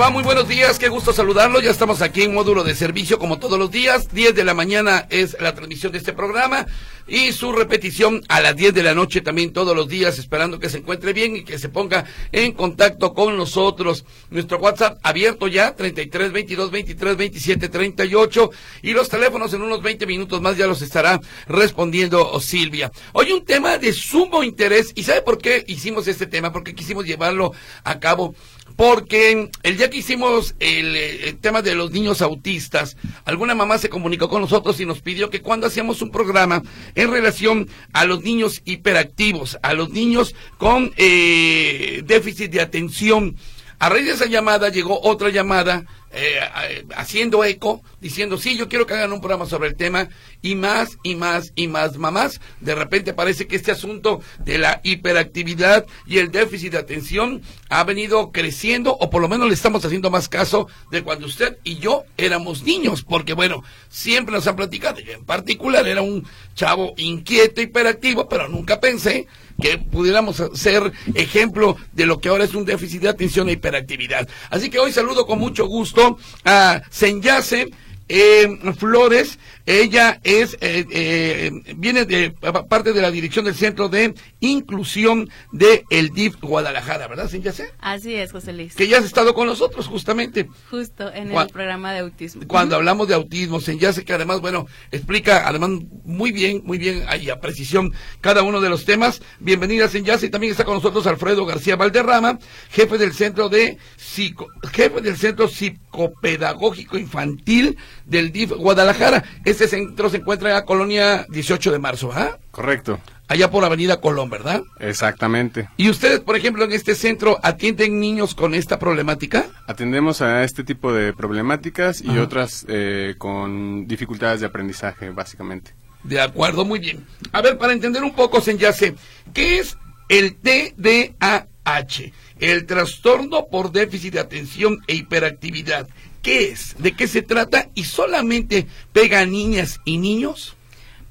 Va? Muy buenos días, qué gusto saludarlo. Ya estamos aquí en módulo de servicio como todos los días. 10 de la mañana es la transmisión de este programa y su repetición a las 10 de la noche también todos los días, esperando que se encuentre bien y que se ponga en contacto con nosotros. Nuestro WhatsApp abierto ya, 33 22 23 27 38 y los teléfonos en unos 20 minutos más ya los estará respondiendo Silvia. Hoy un tema de sumo interés y ¿sabe por qué hicimos este tema? Porque quisimos llevarlo a cabo porque el día que hicimos eh, el, tema de los niños autistas, alguna mamá se comunicó con nosotros y nos pidió que cuando hacíamos un programa en relación a los niños hiperactivos, a los niños con eh, déficit de atención, a raíz de esa llamada llegó otra llamada eh, haciendo eco, diciendo, sí, yo quiero que hagan un programa sobre el tema, y más, y más, y más mamás. De repente parece que este asunto de la hiperactividad y el déficit de atención ha venido creciendo, o por lo menos le estamos haciendo más caso de cuando usted y yo éramos niños, porque bueno, siempre nos han platicado, yo en particular era un chavo inquieto, hiperactivo, pero nunca pensé que pudiéramos ser ejemplo de lo que ahora es un déficit de atención e hiperactividad. Así que hoy saludo con mucho gusto a Senyase eh, Flores, ella es, eh, eh, viene de parte de la dirección del Centro de Inclusión de el DIF Guadalajara, ¿verdad, Senyase? Así es, José Luis. Que ya has estado con nosotros, justamente. Justo, en el programa de autismo. Cuando hablamos de autismo, Senyase, que además, bueno, explica, además, muy bien, muy bien, ahí a precisión, cada uno de los temas. Bienvenida, Senyase, y también está con nosotros Alfredo García Valderrama, jefe del Centro de Psico, jefe del Centro Psicopedagógico Infantil del DIF Guadalajara. Este centro se encuentra en la colonia 18 de marzo, ¿ah? Correcto. Allá por Avenida Colón, ¿verdad? Exactamente. ¿Y ustedes, por ejemplo, en este centro atienden niños con esta problemática? Atendemos a este tipo de problemáticas y otras eh, con dificultades de aprendizaje, básicamente. De acuerdo, muy bien. A ver, para entender un poco, Senyase, ¿qué es el TDAH? El trastorno por déficit de atención e hiperactividad. ¿Qué es? ¿De qué se trata? ¿Y solamente pega a niñas y niños?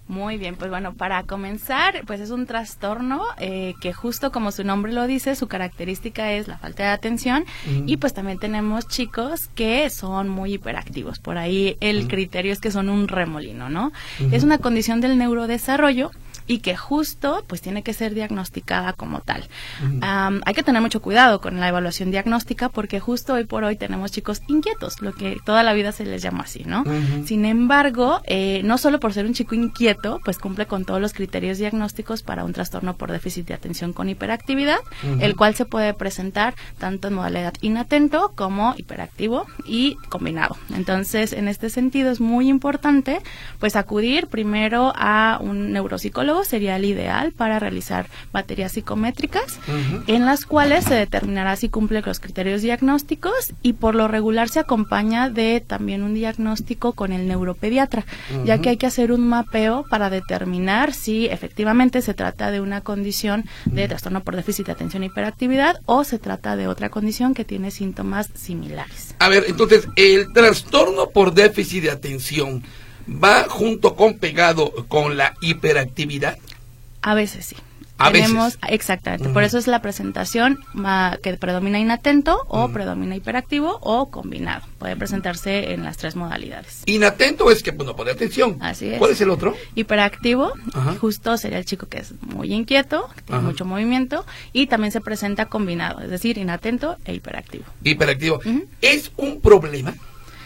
Muy bien, pues bueno, para comenzar, pues es un trastorno eh, que justo como su nombre lo dice, su característica es la falta de atención y pues también tenemos chicos que son muy hiperactivos. Por ahí el criterio es que son un remolino, ¿no? Es una condición del neurodesarrollo y que justo pues tiene que ser diagnosticada como tal. hay que tener mucho cuidado con la evaluación diagnóstica porque justo hoy por hoy tenemos chicos inquietos, lo que toda la vida se les llama así, ¿no? Sin embargo, eh, no solo por ser un chico inquieto, pues cumple con todos los criterios diagnósticos para un trastorno por déficit de atención con hiperactividad, el cual se puede presentar tanto en modalidad inatento como hiperactivo y combinado. Entonces, en este sentido es muy importante pues acudir primero a un neuropsicólogo sería el ideal para realizar baterías psicométricas, en las cuales se determinará si cumple los criterios diagnósticos y por lo regular se acompaña de también un diagnóstico con el neuropediatra, ya que hay que hacer un mapeo para determinar si efectivamente se trata de una condición de trastorno por déficit de atención e hiperactividad o se trata de otra condición que tiene síntomas similares. A ver, entonces, el trastorno por déficit de atención va junto con pegado con la hiperactividad? A veces sí. A Tenemos, Exactamente, por eso es la presentación que predomina inatento o predomina hiperactivo o combinado. Puede presentarse en las tres modalidades. Inatento es que pues, no pone atención. Así es. ¿Cuál es el otro? Hiperactivo, justo sería el chico que es muy inquieto, tiene mucho movimiento y también se presenta combinado, es decir, inatento e hiperactivo. Hiperactivo. ¿Es un problema?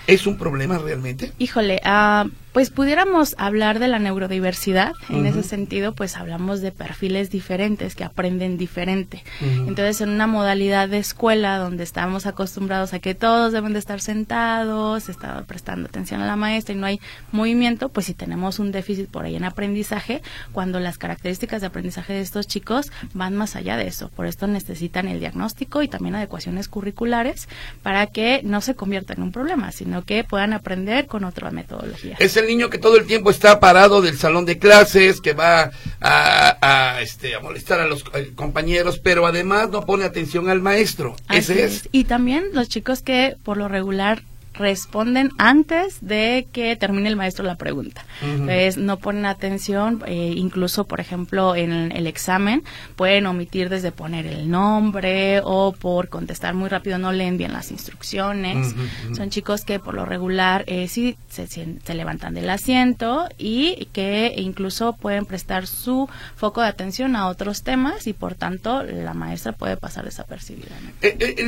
¿Es un problema realmente? Híjole, ah, pues pudiéramos hablar de la neurodiversidad. En ese sentido, pues hablamos de perfiles diferentes que aprenden diferente. Entonces, en una modalidad de escuela donde estamos acostumbrados a que todos deben de estar sentados, está prestando atención a la maestra y no hay movimiento, pues si tenemos un déficit por ahí en aprendizaje, cuando las características de aprendizaje de estos chicos van más allá de eso. Por esto necesitan el diagnóstico y también adecuaciones curriculares para que no se convierta en un problema, sino que puedan aprender con otra metodología. Es el niño que todo el tiempo está parado del salón de clases, que va a, este, a molestar a los compañeros, pero además no pone atención al maestro. Ese es. Y también los chicos que por lo regular responden antes de que termine el maestro la pregunta. Entonces, no ponen atención, eh, incluso, por ejemplo, en el examen, pueden omitir desde poner el nombre o por contestar muy rápido no leen bien las instrucciones. Son chicos que por lo regular eh, sí se, se, levantan del asiento y que incluso pueden prestar su foco de atención a otros temas y por tanto la maestra puede pasar desapercibida. Eh,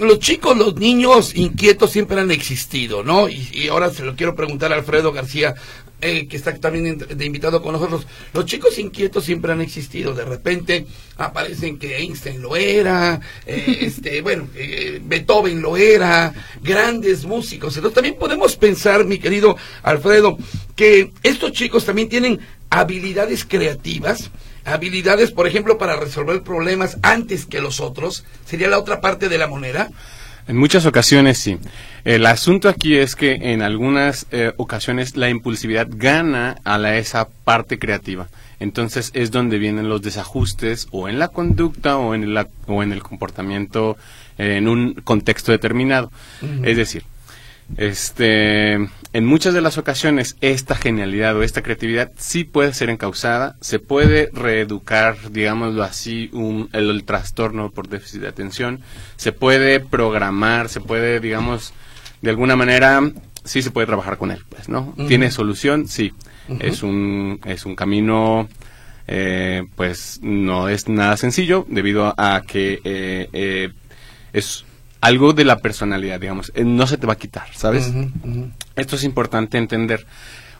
los chicos, los niños inquietos siempre han existido, ¿no? Y, ahora se lo quiero preguntar a Alfredo García, eh, que está también de invitado con nosotros. Los chicos inquietos siempre han existido. De repente aparecen que Einstein lo era, eh, este, bueno, eh, Beethoven lo era, grandes músicos. Entonces también podemos pensar, mi querido Alfredo, que estos chicos también tienen habilidades creativas habilidades, por ejemplo, para resolver problemas antes que los otros, sería la otra parte de la moneda. En muchas ocasiones sí. El asunto aquí es que en algunas eh, ocasiones la impulsividad gana a la, esa parte creativa. Entonces es donde vienen los desajustes o en la conducta o en, la, o en el comportamiento eh, en un contexto determinado. Es decir, este, en muchas de las ocasiones esta genialidad o esta creatividad sí puede ser encausada, se puede reeducar, digámoslo así, un, el, trastorno por déficit de atención, se puede programar, se puede, digamos, de alguna manera, sí se puede trabajar con él, pues, ¿no? ¿Tiene solución? Sí. Es un, es un camino, eh, pues, no es nada sencillo debido a que eh, eh, es algo de la personalidad, digamos, eh, no se te va a quitar, ¿sabes? Esto es importante entender.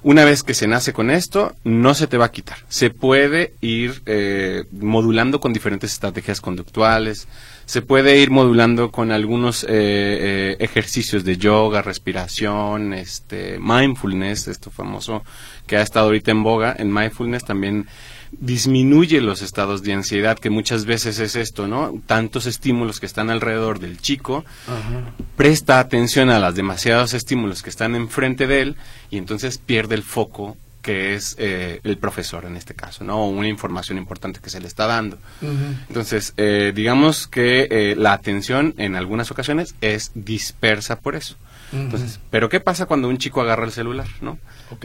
Una vez que se nace con esto, no se te va a quitar. Se puede ir eh, modulando con diferentes estrategias conductuales, se puede ir modulando con algunos eh, ejercicios de yoga, respiración, este, mindfulness, esto famoso que ha estado ahorita en boga. En mindfulness también disminuye los estados de ansiedad, que muchas veces es esto, ¿no? Tantos estímulos que están alrededor del chico, presta atención a los demasiados estímulos que están enfrente de él y entonces pierde el foco que es eh, el profesor en este caso, ¿no? O una información importante que se le está dando. Entonces, eh, digamos que eh, la atención en algunas ocasiones es dispersa por eso. Entonces, pero ¿qué pasa cuando un chico agarra el celular, no?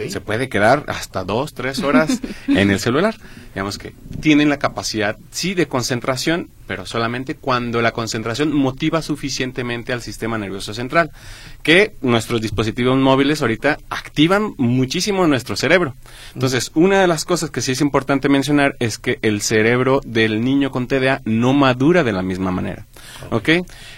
Se puede quedar hasta dos, tres horas en el celular. Digamos que tienen la capacidad, sí, de concentración, pero solamente cuando la concentración motiva suficientemente al sistema nervioso central, que nuestros dispositivos móviles ahorita activan muchísimo nuestro cerebro. Entonces, una de las cosas que sí es importante mencionar es que el cerebro del niño con TDA no madura de la misma manera.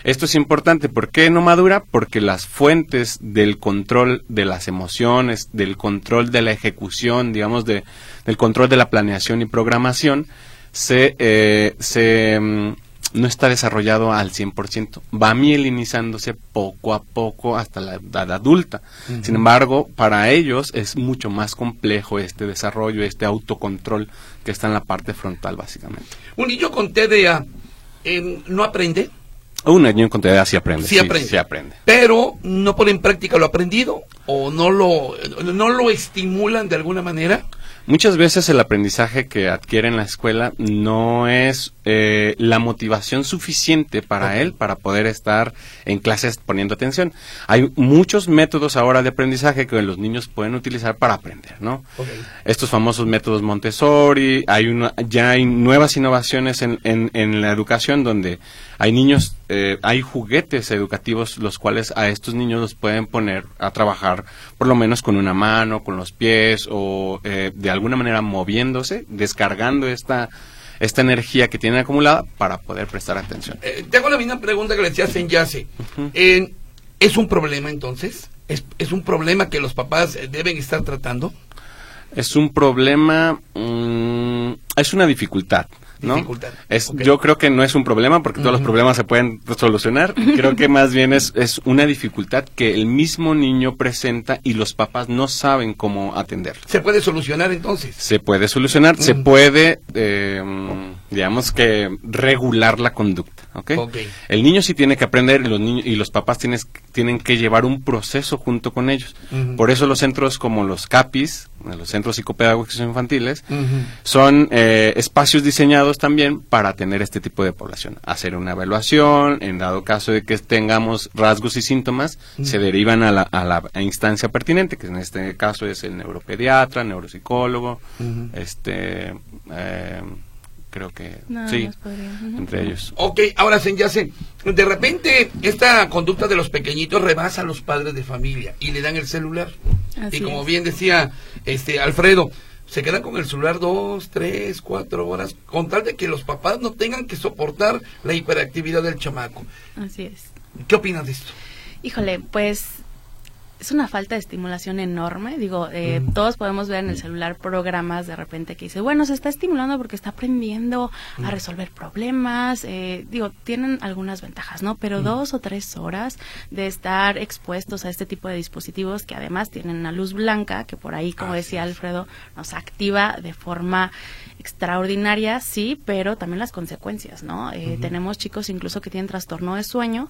Esto es importante. ¿Por qué no madura? Porque las fuentes del control de las emociones, del control de la ejecución, digamos, de, del control de la planeación y programación, se, eh, se mm, no está desarrollado al 100%, va mielinizándose poco a poco hasta la edad adulta. Sin embargo, para ellos es mucho más complejo este desarrollo, este autocontrol que está en la parte frontal básicamente. Un niño con TDA eh, no aprende. Un niño con TDA sí aprende. Sí, aprende. Sí aprende. Pero no pone en práctica lo aprendido o no lo, no lo estimulan de alguna manera. Muchas veces el aprendizaje que adquiere en la escuela no es eh, la motivación suficiente para él para poder estar en clases poniendo atención. Hay muchos métodos ahora de aprendizaje que los niños pueden utilizar para aprender, ¿no? Estos famosos métodos Montessori, hay una, ya hay nuevas innovaciones en, en, la educación donde hay niños, eh, hay juguetes educativos los cuales a estos niños los pueden poner a trabajar por lo menos con una mano, con los pies o eh, de alguna manera moviéndose, descargando esta esta energía que tienen acumulada para poder prestar atención. Eh, te hago la misma pregunta que le decías en Yase. ¿Es un problema entonces? ¿Es, ¿Es, un problema que los papás deben estar tratando? Es un problema, mm, es una dificultad. ¿No? Es, Yo creo que no es un problema porque todos los problemas se pueden solucionar. Creo que más bien es, es una dificultad que el mismo niño presenta y los papás no saben cómo atenderlo. ¿Se puede solucionar entonces? Se puede solucionar, se puede... Eh, digamos que regular la conducta, ¿ok? Ok. El niño sí tiene que aprender y los niños y los papás tienes, tienen que llevar un proceso junto con ellos. Por eso los centros como los CAPIS, los centros psicopedagógicos infantiles, son eh, espacios diseñados también para tener este tipo de población. Hacer una evaluación, en dado caso de que tengamos rasgos y síntomas, se derivan a la, a la instancia pertinente, que en este caso es el neuropediatra, neuropsicólogo, este, eh, creo que Nada sí, entre ellos. Ok, ahora se de repente esta conducta de los pequeñitos rebasa a los padres de familia y le dan el celular. Así y como es. bien decía este Alfredo, se quedan con el celular dos, tres, cuatro horas, con tal de que los papás no tengan que soportar la hiperactividad del chamaco. Así es. ¿Qué opinas de esto? Híjole, pues es una falta de estimulación enorme. Digo, eh, Mm. todos podemos ver en el celular programas de repente que dice, bueno, se está estimulando porque está aprendiendo Mm. a resolver problemas. eh, digo, tienen algunas ventajas, ¿no? Mm. Pero dos o tres horas de estar expuestos a este tipo de dispositivos que además tienen una luz blanca, que por ahí, como decía. Alfredo, nos activa de forma extraordinaria, sí, pero también las consecuencias, ¿no? Eh, Tenemos chicos incluso que tienen trastorno de sueño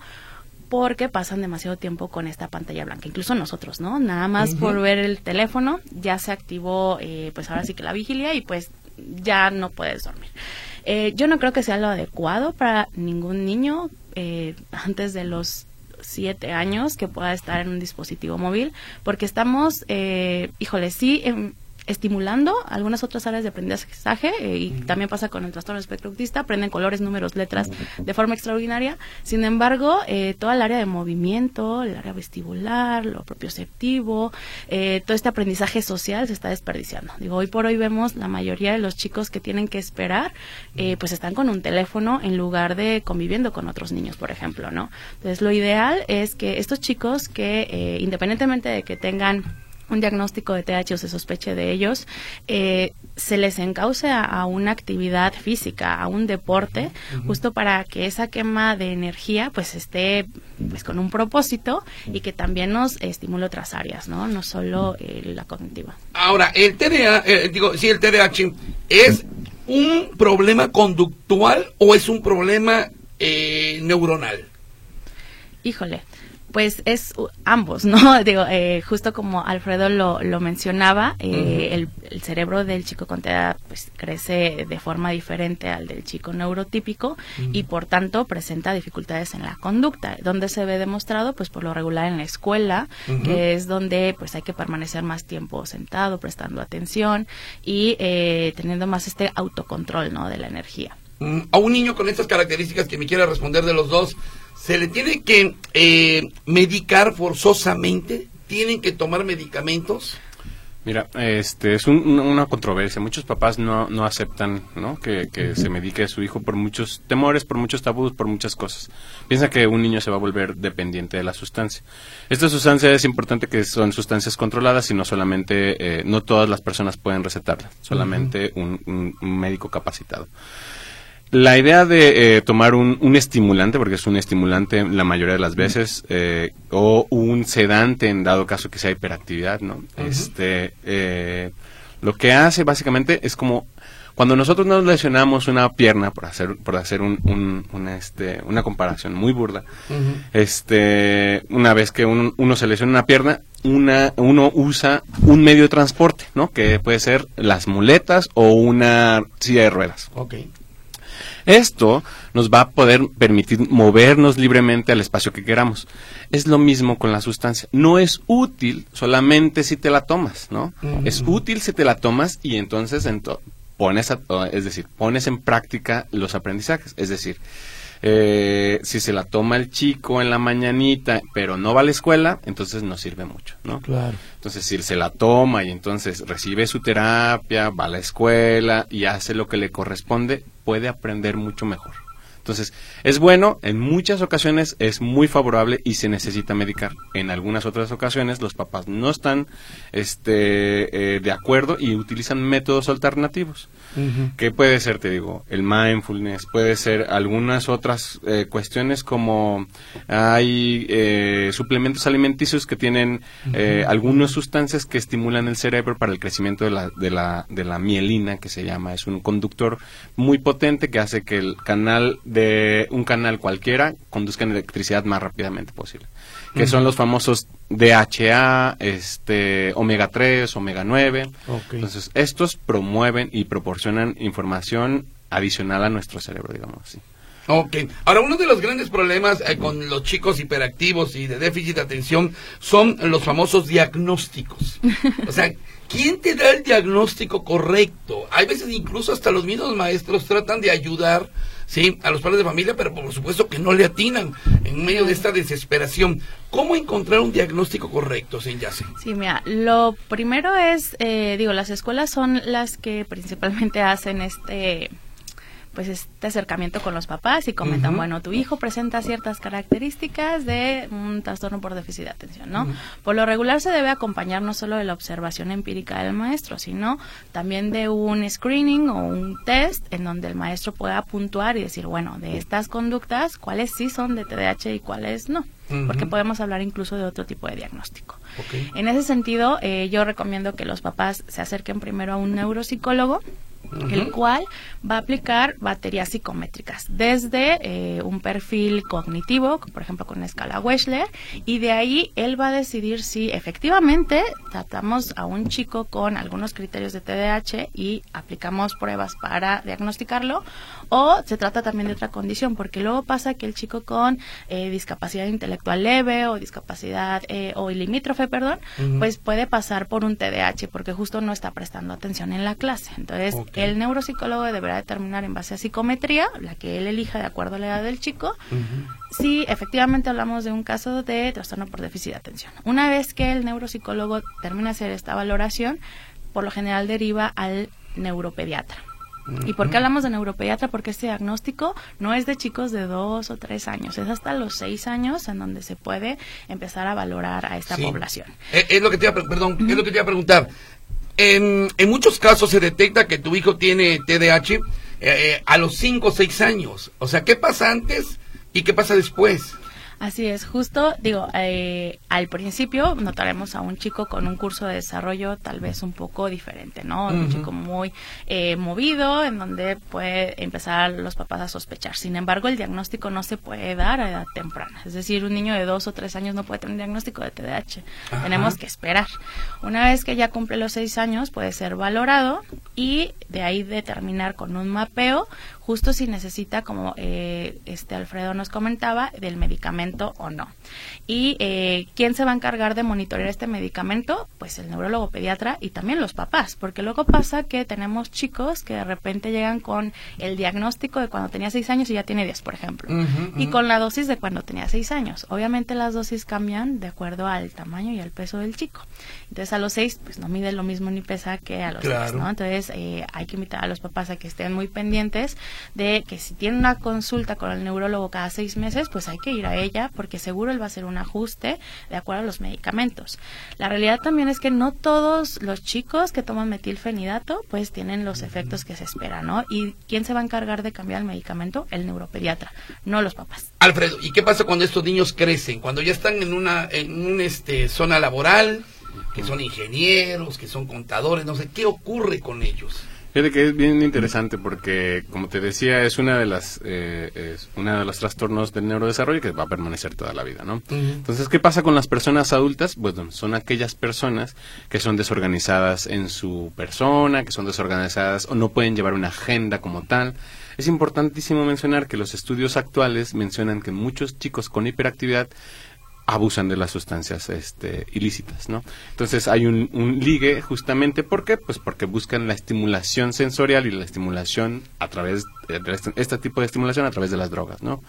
porque pasan demasiado tiempo con esta pantalla blanca. Incluso nosotros, ¿no? Nada más por ver el teléfono ya se activó, eh, pues ahora sí que la vigilia y pues ya no puedes dormir. Eh, yo no creo que sea lo adecuado para ningún niño eh, antes de los siete años que pueda estar en un dispositivo móvil, porque estamos, eh, híjole, sí, em, estimulando algunas otras áreas de aprendizaje eh, y también pasa con el trastorno espectro autista, aprenden colores, números, letras de forma extraordinaria. Sin embargo, eh, toda el área de movimiento, el área vestibular, lo propioceptivo, eh, todo este aprendizaje social se está desperdiciando. Digo, hoy por hoy vemos la mayoría de los chicos que tienen que esperar, eh, pues están con un teléfono en lugar de conviviendo con otros niños, por ejemplo, ¿no? Entonces, lo ideal es que estos chicos que, eh, independientemente de que tengan un diagnóstico de TH o se sospeche de ellos, eh, se les encauce a, a una actividad física, a un deporte, justo para que esa quema de energía pues esté pues con un propósito y que también nos estimule otras áreas, ¿no? No solo eh, la cognitiva. Ahora, el TDA, eh, digo, sí, el TDAH, ¿es un problema conductual o es un problema eh, neuronal? Híjole, pues es ambos, ¿no? Digo, eh, justo como Alfredo lo, lo mencionaba, eh, el, el cerebro del chico con TEA pues crece de forma diferente al del chico neurotípico y por tanto presenta dificultades en la conducta, donde se ve demostrado pues por lo regular en la escuela, que es donde pues hay que permanecer más tiempo sentado, prestando atención y eh, teniendo más este autocontrol, ¿no? De la energía. Mm, A un niño con estas características que me quiera responder de los dos, ¿se le tiene que eh, medicar forzosamente? ¿Tienen que tomar medicamentos? Mira, este es un- una- controversia. Muchos papás no, no aceptan ¿no? Que, que se medique a su hijo por muchos temores, por muchos tabús, por muchas cosas. Piensa que un niño se va a volver dependiente de la sustancia. Esta sustancia es importante que son sustancias controladas y no solamente, eh, no todas las personas pueden recetarla, solamente un, un- un médico capacitado. La idea de eh, tomar un, un estimulante, porque es un estimulante la mayoría de las veces, eh, o un sedante en dado caso que sea hiperactividad, ¿no? Este, eh, lo que hace básicamente es como cuando nosotros nos lesionamos una pierna, por hacer, por hacer un, un- una, este, una comparación muy burda, este, una vez que un- uno se lesiona una pierna, una, uno usa un medio de transporte, ¿no? Que puede ser las muletas o una silla de ruedas. Ok. Esto nos va a poder permitir movernos libremente al espacio que queramos. Es lo mismo con la sustancia. No es útil solamente si te la tomas, ¿no? Es útil si te la tomas y entonces ento- pones, a- es decir, pones en práctica los aprendizajes. Es decir, eh, si se la toma el chico en la mañanita, pero no va a la escuela, entonces no sirve mucho, ¿no? Claro. Entonces, si se la toma y entonces recibe su terapia, va a la escuela y hace lo que le corresponde, puede aprender mucho mejor. Entonces, es bueno, en muchas ocasiones es muy favorable y se necesita medicar. En algunas otras ocasiones los papás no están este, eh, de acuerdo y utilizan métodos alternativos. Que puede ser, te digo, el mindfulness, puede ser algunas otras eh, cuestiones como hay eh, suplementos alimenticios que tienen eh, algunas sustancias que estimulan el cerebro para el crecimiento de la, de, la, de la mielina, que se llama, es un conductor muy potente que hace que el canal de un canal cualquiera conduzca electricidad más rápidamente posible que son los famosos DHA, este, omega 3, omega 9. Entonces, estos promueven y proporcionan información adicional a nuestro cerebro, digamos así. Ok. Ahora, uno de los grandes problemas eh, con los chicos hiperactivos y de déficit de atención son los famosos diagnósticos. O sea, ¿quién te da el diagnóstico correcto? Hay veces incluso hasta los mismos maestros tratan de ayudar sí, a los padres de familia, pero por supuesto que no le atinan en medio de esta desesperación. ¿Cómo encontrar un diagnóstico correcto, sin Sí, mira, lo primero es, eh, digo, las escuelas son las que principalmente hacen este pues este acercamiento con los papás y comentan, bueno, tu hijo presenta ciertas características de un trastorno por déficit de atención, ¿no? Por lo regular se debe acompañar no solo de la observación empírica del maestro, sino también de un screening o un test en donde el maestro pueda puntuar y decir, bueno, de estas conductas, cuáles sí son de TDAH y cuáles no. Porque podemos hablar incluso de otro tipo de diagnóstico. En ese sentido, eh, yo recomiendo que los papás se acerquen primero a un neuropsicólogo el cual va a aplicar baterías psicométricas desde eh, un perfil cognitivo, por ejemplo con la escala Wechsler, y de ahí él va a decidir si efectivamente tratamos a un chico con algunos criterios de TDAH y aplicamos pruebas para diagnosticarlo, o se trata también de otra condición, porque luego pasa que el chico con eh, discapacidad intelectual leve o discapacidad eh, o limítrofe, perdón, pues puede pasar por un TDAH porque justo no está prestando atención en la clase. Entonces, el neuropsicólogo deberá determinar en base a psicometría, la que él elija de acuerdo a la edad del chico, si efectivamente hablamos de un caso de trastorno por déficit de atención. Una vez que el neuropsicólogo termina de hacer esta valoración, por lo general deriva al neuropediatra. ¿Y por qué hablamos de neuropediatra? Porque este diagnóstico no es de chicos de dos o tres años, es hasta los seis años en donde se puede empezar a valorar a esta población. Eh, es, lo que te iba, perdón, es lo que te iba a preguntar. En, muchos casos se detecta que tu hijo tiene TDAH eh, eh, a los 5 o 6 años. O sea, ¿qué pasa antes y qué pasa después? Así es, justo, digo, eh, al principio notaremos a un chico con un curso de desarrollo tal vez un poco diferente, ¿no? Un chico muy eh, movido, en donde puede empezar los papás a sospechar. Sin embargo, el diagnóstico no se puede dar a edad temprana. Es decir, un niño de dos o tres años no puede tener un diagnóstico de TDAH. Tenemos que esperar. Una vez que ya cumple los seis años, puede ser valorado y de ahí determinar con un mapeo justo si necesita, como eh, este Alfredo nos comentaba, del medicamento o no. ¿Y eh, quién se va a encargar de monitorear este medicamento? Pues el neurólogo pediatra y también los papás, porque luego pasa que tenemos chicos que de repente llegan con el diagnóstico de cuando tenía seis años y ya tiene 10, por ejemplo, y con la dosis de cuando tenía seis años. Obviamente las dosis cambian de acuerdo al tamaño y al peso del chico. Entonces a los seis, pues no mide lo mismo ni pesa que a los seis, ¿no? Entonces eh, hay que invitar a los papás a que estén muy pendientes de que si tiene una consulta con el neurólogo cada seis meses, pues hay que ir a ella porque seguro él va a hacer un ajuste de acuerdo a los medicamentos. La realidad también es que no todos los chicos que toman metilfenidato pues tienen los efectos que se esperan, ¿no? ¿Y quién se va a encargar de cambiar el medicamento? El neuropediatra, no los papás. Alfredo, ¿y qué pasa cuando estos niños crecen? Cuando ya están en una en un, este, zona laboral, que son ingenieros, que son contadores, no sé, ¿qué ocurre con ellos? Fíjate que es bien interesante porque, como te decía, es una de las eh, es una de los trastornos del neurodesarrollo que va a permanecer toda la vida, ¿no? Entonces, ¿qué pasa con las personas adultas? Bueno, son aquellas personas que son desorganizadas en su persona, que son desorganizadas o no pueden llevar una agenda como tal. Es importantísimo mencionar que los estudios actuales mencionan que muchos chicos con hiperactividad abusan de las sustancias este, ilícitas, ¿no? Entonces hay un, ligue justamente, ¿por qué? Pues porque buscan la estimulación sensorial y la estimulación a través de este, este tipo de estimulación a través de las drogas, ¿no?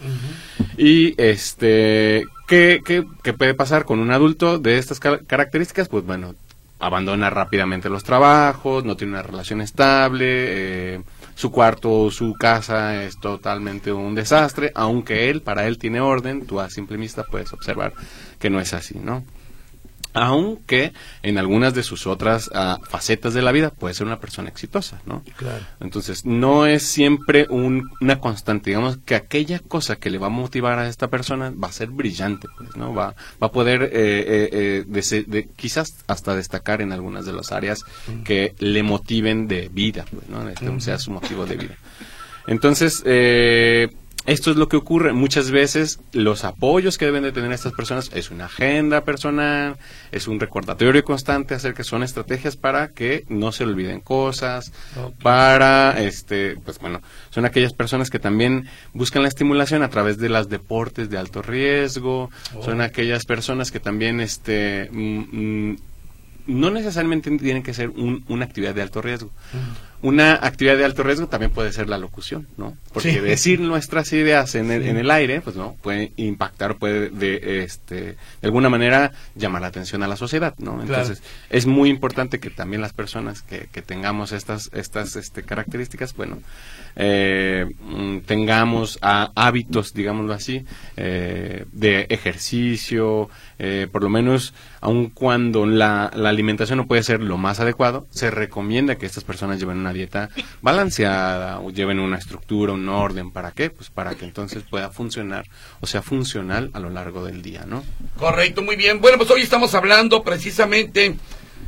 Y este, ¿qué, ¿qué, qué, puede pasar con un adulto de estas características? Pues bueno, abandona rápidamente los trabajos, no tiene una relación estable, eh, su cuarto su casa es totalmente un desastre, aunque él, para él tiene orden, tú a simple vista puedes observar que no es así, ¿no? Aunque en algunas de sus otras ah, facetas de la vida puede ser una persona exitosa, ¿no? Claro. Entonces, no es siempre un- una constante, digamos que aquella cosa que le va a motivar a esta persona va a ser brillante, pues, ¿no? Va, va a poder eh, eh, eh, de- quizás hasta destacar en algunas de las áreas que le motiven de vida, pues, ¿no? Este sea su motivo de vida. Entonces, eh, esto es lo que ocurre. Muchas veces los apoyos que deben de tener estas personas es una agenda personal, es un recordatorio constante acerca que son estrategias para que no se olviden cosas, para, este, pues bueno, son aquellas personas que también buscan la estimulación a través de los deportes de alto riesgo, son aquellas personas que también, este, mm, mm, no necesariamente tienen que ser un- una actividad de alto riesgo. Una actividad de alto riesgo también puede ser la locución, ¿no? Porque Sí. decir nuestras ideas en el, en el aire, pues no, puede impactar, puede de, este, de alguna manera llamar la atención a la sociedad, ¿no? Entonces, es muy importante que también las personas que, que tengamos estas, estas este, características, bueno, eh, mm, tengamos hábitos, digámoslo así, eh, de ejercicio, eh, por lo menos, aun cuando la, alimentación no puede ser lo más adecuado, se recomienda que estas personas lleven una dieta balanceada o lleven una estructura, un orden, ¿para qué? Pues para que entonces pueda funcionar o sea funcional a lo largo del día, ¿no? Correcto, muy bien. Bueno, pues hoy estamos hablando precisamente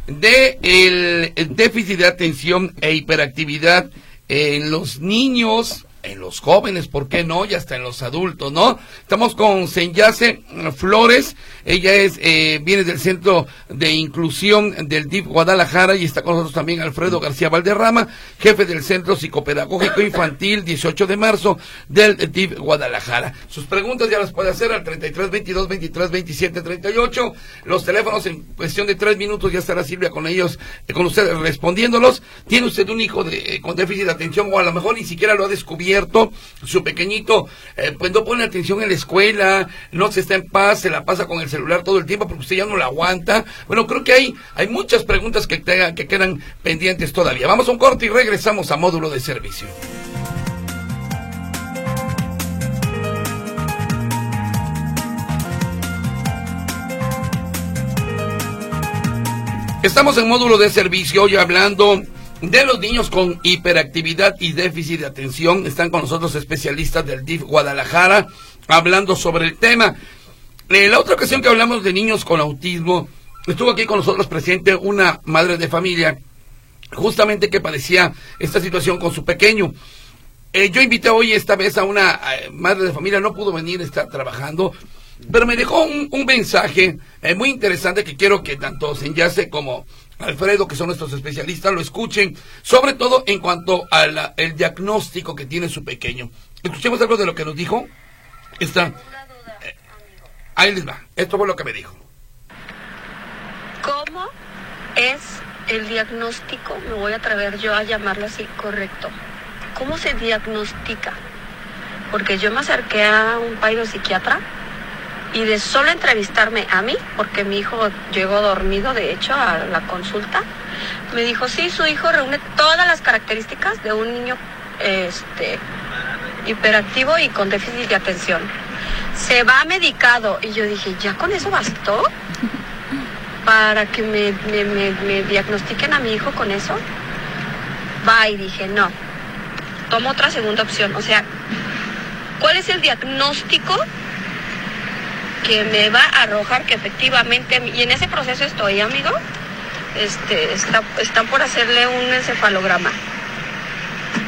de el déficit de atención e hiperactividad en los niños, en los jóvenes, ¿por qué no? Y hasta en los adultos, ¿no? Estamos con Senyase Flores, ella es, eh, viene del Centro de Inclusión del DIF Guadalajara y está con nosotros también Alfredo García Valderrama, jefe del Centro Psicopedagógico Infantil 18 de marzo del DIF Guadalajara. Sus preguntas ya las puede hacer al 33 22 23 27 38. Los teléfonos en cuestión de tres minutos ya estará Silvia con ellos, eh, con ustedes respondiéndolos. ¿Tiene usted un hijo de, eh, con déficit de atención o a lo mejor ni siquiera lo ha descubierto? Su pequeñito, eh, pues no pone atención en la escuela, no se está en paz, se la pasa con el celular todo el tiempo porque usted ya no la aguanta. Bueno, creo que hay, hay muchas preguntas que, que quedan pendientes todavía. Vamos a un corte y regresamos a módulo de servicio. Estamos en módulo de servicio hoy hablando de los niños con hiperactividad y déficit de atención. Están con nosotros especialistas del DIF Guadalajara hablando sobre el tema. Eh, la otra ocasión que hablamos de niños con autismo, estuvo aquí con nosotros presente una madre de familia, justamente que padecía esta situación con su pequeño. Eh, yo invité hoy esta vez a una eh, madre de familia, no pudo venir, está trabajando, pero me dejó un, mensaje muy interesante que quiero que tanto Senyase como Alfredo, que son nuestros especialistas, lo escuchen, sobre todo en cuanto al el diagnóstico que tiene su pequeño. Escuchemos algo de lo que nos dijo. Está. eh, ahí les va. Esto fue lo que me dijo. ¿Cómo es el diagnóstico? Me voy a atrever yo a llamarlo así, correcto. ¿Cómo se diagnostica? Porque yo me acerqué a un psiquiatra y de solo entrevistarme a mí, porque mi hijo llegó dormido, de hecho, a la consulta, me dijo, sí, su hijo reúne todas las características de un niño este, hiperactivo y con déficit de atención. Se va medicado y yo dije, ¿ya con eso bastó? para que me, me, me- me diagnostiquen a mi hijo con eso. Va y dije, no, tomo otra segunda opción. O sea, ¿cuál es el diagnóstico que me va a arrojar que efectivamente, y en ese proceso estoy, amigo, este, está- están por hacerle un encefalograma.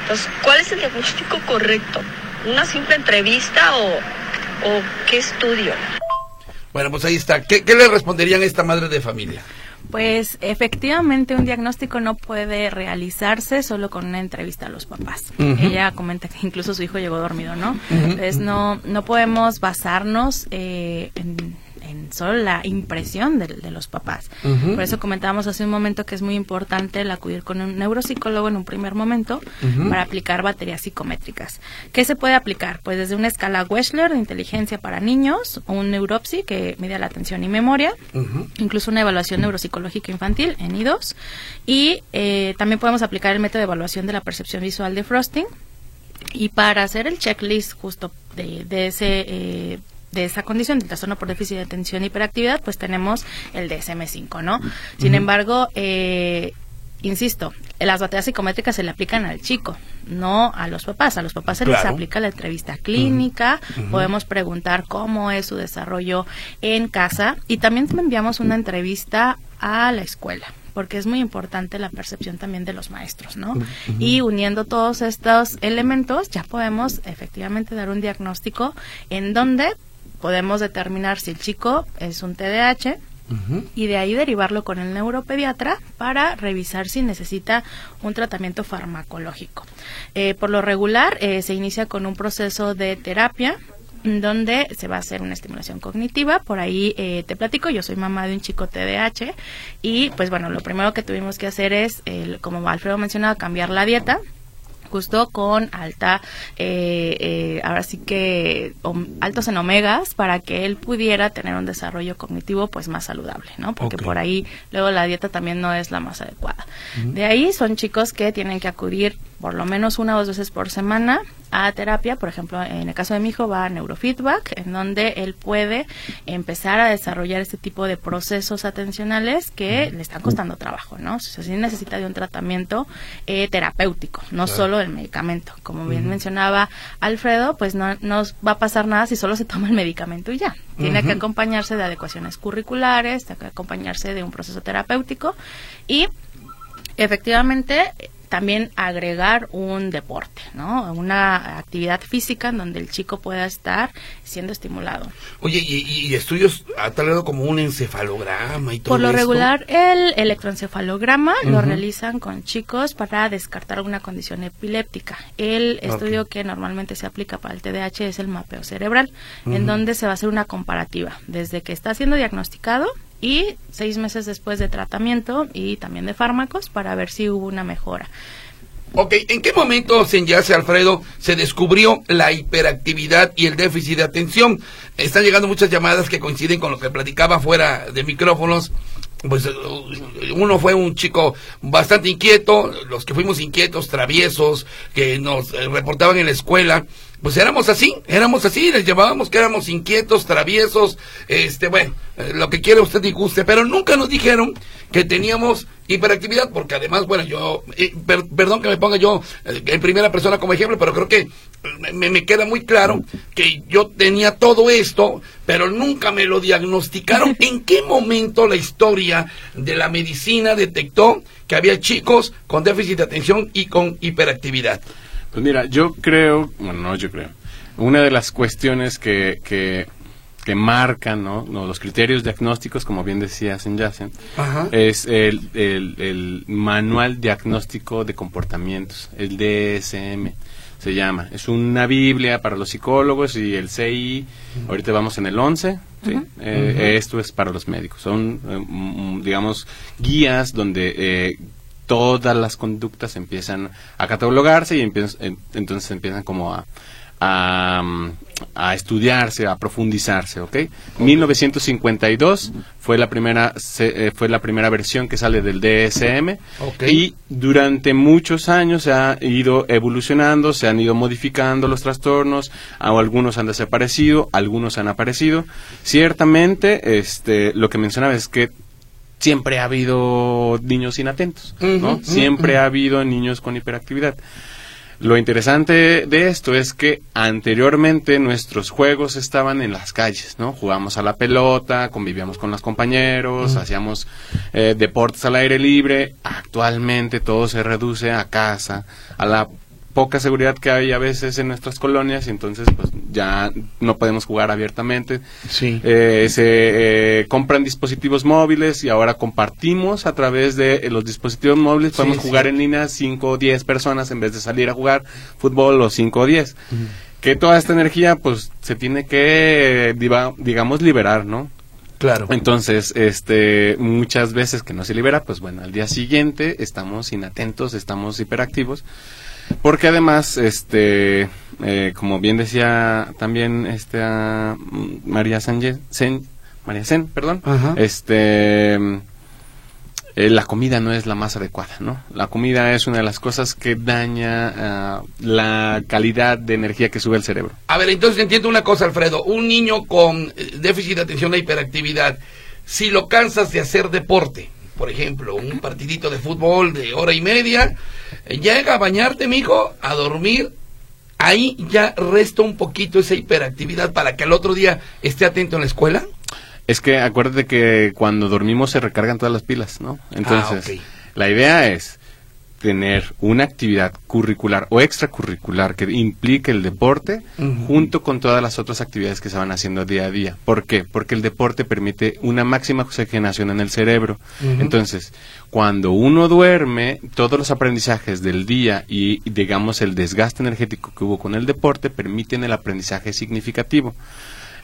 Entonces, ¿cuál es el diagnóstico correcto? ¿Una simple entrevista o, o qué estudio? Bueno, pues ahí está. ¿Qué, qué le responderían a esta madre de familia? Pues efectivamente un diagnóstico no puede realizarse solo con una entrevista a los papás. Ella comenta que incluso su hijo llegó dormido, ¿no? Entonces no, no podemos basarnos eh, en solo la impresión de, de los papás. Por eso comentábamos hace un momento que es muy importante el acudir con un neuropsicólogo en un primer momento para aplicar baterías psicométricas. ¿Qué se puede aplicar? Pues desde una escala Wechsler de inteligencia para niños, o un neuropsi que mide la atención y memoria, incluso una evaluación neuropsicológica infantil en I2 y eh, también podemos aplicar el método de evaluación de la percepción visual de Frosting y para hacer el checklist justo de, de ese eh, de esa condición, del trastorno por déficit de atención y hiperactividad, pues tenemos el DSM-5, ¿no? Sin embargo, eh, insisto, las baterías psicométricas se le aplican al chico, no a los papás. A los papás se les aplica la entrevista clínica, podemos preguntar cómo es su desarrollo en casa y también enviamos una entrevista a la escuela porque es muy importante la percepción también de los maestros, ¿no? Y uniendo todos estos elementos ya podemos efectivamente dar un diagnóstico en donde podemos determinar si el chico es un TDAH, y de ahí derivarlo con el neuropediatra para revisar si necesita un tratamiento farmacológico. Eh, por lo regular eh, se inicia con un proceso de terapia donde se va a hacer una estimulación cognitiva. Por ahí eh, te platico, yo soy mamá de un chico TDAH y pues bueno, lo primero que tuvimos que hacer es, como Alfredo mencionaba, cambiar la dieta justo con alta, eh, eh, ahora sí que om- altos en omegas para que él pudiera tener un desarrollo cognitivo pues más saludable, ¿no? Porque por ahí luego la dieta también no es la más adecuada. De ahí son chicos que tienen que acudir por lo menos una o dos veces por semana a terapia, por ejemplo, en el caso de mi hijo va a neurofeedback, en donde él puede empezar a desarrollar este tipo de procesos atencionales que le están costando trabajo, ¿no? O sea, sí necesita de un tratamiento eh, terapéutico, no solo el medicamento. Como bien mencionaba Alfredo, pues no nos va a pasar nada si solo se toma el medicamento y ya. Tiene que acompañarse de adecuaciones curriculares, tiene que acompañarse de un proceso terapéutico y efectivamente también agregar un deporte, ¿no? Una actividad física en donde el chico pueda estar siendo estimulado. Oye, y, y estudios ha tratado como un encefalograma y todo Por lo esto? regular, el electroencefalograma lo realizan con chicos para descartar alguna condición epiléptica. El estudio que normalmente se aplica para el TDAH es el mapeo cerebral, en donde se va a hacer una comparativa desde que está siendo diagnosticado y seis meses después de tratamiento y también de fármacos para ver si hubo una mejora. Ok, ¿en qué momento, Senyase Alfredo, se descubrió la hiperactividad y el déficit de atención? Están llegando muchas llamadas que coinciden con lo que platicaba fuera de micrófonos. Pues uno fue un chico bastante inquieto, los que fuimos inquietos, traviesos, que nos eh, reportaban en la escuela, pues éramos así, éramos así, les llamábamos que éramos inquietos, traviesos, este, bueno, eh, lo que quiera usted y guste, pero nunca nos dijeron que teníamos hiperactividad, porque además, bueno, yo, eh, per- perdón que me ponga yo en primera persona como ejemplo, pero creo que me, me queda muy claro que yo tenía todo esto, pero nunca me lo diagnosticaron. ¿En qué momento la historia de la medicina detectó que había chicos con déficit de atención y con hiperactividad? Pues mira, yo creo, bueno, no yo creo, una de las cuestiones que, que, que marcan ¿no? No, los criterios diagnósticos, como bien decía Senyasen, Ajá. es el, el, el Manual Diagnóstico de Comportamientos, el DSM se llama. Es una Biblia para los psicólogos y el CI, ahorita vamos en el 11, ¿sí? Eh, esto es para los médicos. Son, eh, mm, digamos, guías donde eh, todas las conductas empiezan a catalogarse y empiezan, en- entonces empiezan como a, a, a estudiarse, a profundizarse, ¿ok? 1952 fue la primera se- eh, fue la primera versión que sale del DSM y durante muchos años se ha ido evolucionando, se han ido modificando los trastornos, algunos han desaparecido, algunos han aparecido. Ciertamente, este, lo que mencionaba es que siempre ha habido niños inatentos, ¿no? Siempre ha habido niños con hiperactividad. Lo interesante de esto es que anteriormente nuestros juegos estaban en las calles, ¿no? Jugábamos a la pelota, convivíamos con los compañeros, hacíamos eh, deportes al aire libre. Actualmente todo se reduce a casa, a la poca seguridad que hay a veces en nuestras colonias y entonces pues ya no podemos jugar abiertamente. Sí. Eh, se eh, compran dispositivos móviles y ahora compartimos a través de eh, los dispositivos móviles. Podemos jugar en línea 5 o 10 personas en vez de salir a jugar fútbol los 5 o 10. Que toda esta energía pues se tiene que, digamos, liberar, ¿no? Claro. Entonces, este, muchas veces que no se libera, pues bueno, al día siguiente estamos inatentos, estamos hiperactivos, porque además, este, eh, como bien decía también este María Sánchez, Sen, María Sen, perdón, Ajá. este, eh, la comida no es la más adecuada, ¿no? La comida es una de las cosas que daña ah, la calidad de energía que sube el cerebro. A ver, entonces entiendo una cosa, Alfredo. Un niño con eh, déficit de atención e hiperactividad, si lo cansas de hacer deporte, por ejemplo, un partidito de fútbol de hora y media, eh, llega a bañarte, mijo, a dormir, ahí ya resta un poquito esa hiperactividad para que al otro día esté atento en la escuela. Es que acuérdate que cuando dormimos se recargan todas las pilas, ¿no? Entonces, ok. la idea es tener una actividad curricular o extracurricular que implique el deporte junto con todas las otras actividades que se van haciendo día a día. ¿Por qué? Porque el deporte permite una máxima oxigenación en el cerebro. Entonces, cuando uno duerme, todos los aprendizajes del día y digamos el desgaste energético que hubo con el deporte permiten el aprendizaje significativo.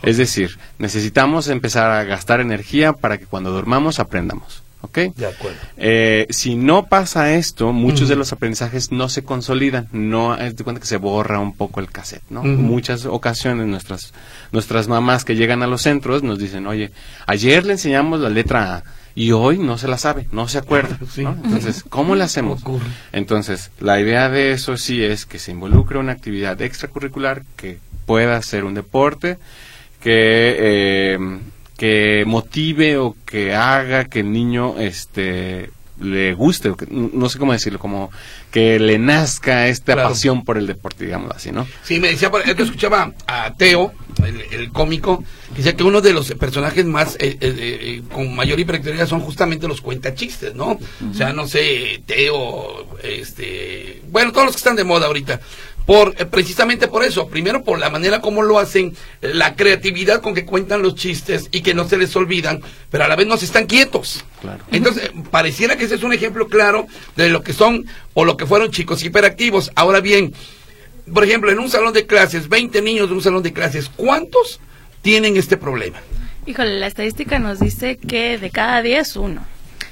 Es decir, necesitamos empezar a gastar energía para que cuando dormamos aprendamos. ¿Ok? De acuerdo. Eh, si no pasa esto, muchos de los aprendizajes no se consolidan, no es de cuenta que se borra un poco el cassette, ¿no? Ujú. Muchas ocasiones nuestras nuestras mamás que llegan a los centros nos dicen, oye, ayer le enseñamos la letra A y hoy no se la sabe, no se acuerda, Sí. ¿no? Entonces, ¿cómo le hacemos? Entonces, la idea de eso sí es que se involucre una actividad extracurricular que pueda ser un deporte, que eh, que motive o que haga que el niño este le guste, no sé cómo decirlo, como que le nazca esta Claro. pasión por el deporte, digamos así, ¿no? Sí, me decía, ejemplo, escuchaba a Teo, el, el cómico, que decía que uno de los personajes más eh, eh, eh, con mayor hiperactividad son justamente los cuentachistes, ¿no? O sea, no sé, Teo, este, bueno, todos los que están de moda ahorita. Por, eh, precisamente por eso, primero por la manera como lo hacen, la creatividad con que cuentan los chistes y que no se les olvidan, pero a la vez no se están quietos. Claro. Entonces, eh, pareciera que ese es un ejemplo claro de lo que son o lo que fueron chicos hiperactivos. Ahora bien, por ejemplo, en un salón de clases, 20 niños de un salón de clases, ¿cuántos tienen este problema? Híjole, la estadística nos dice que de cada 10, uno.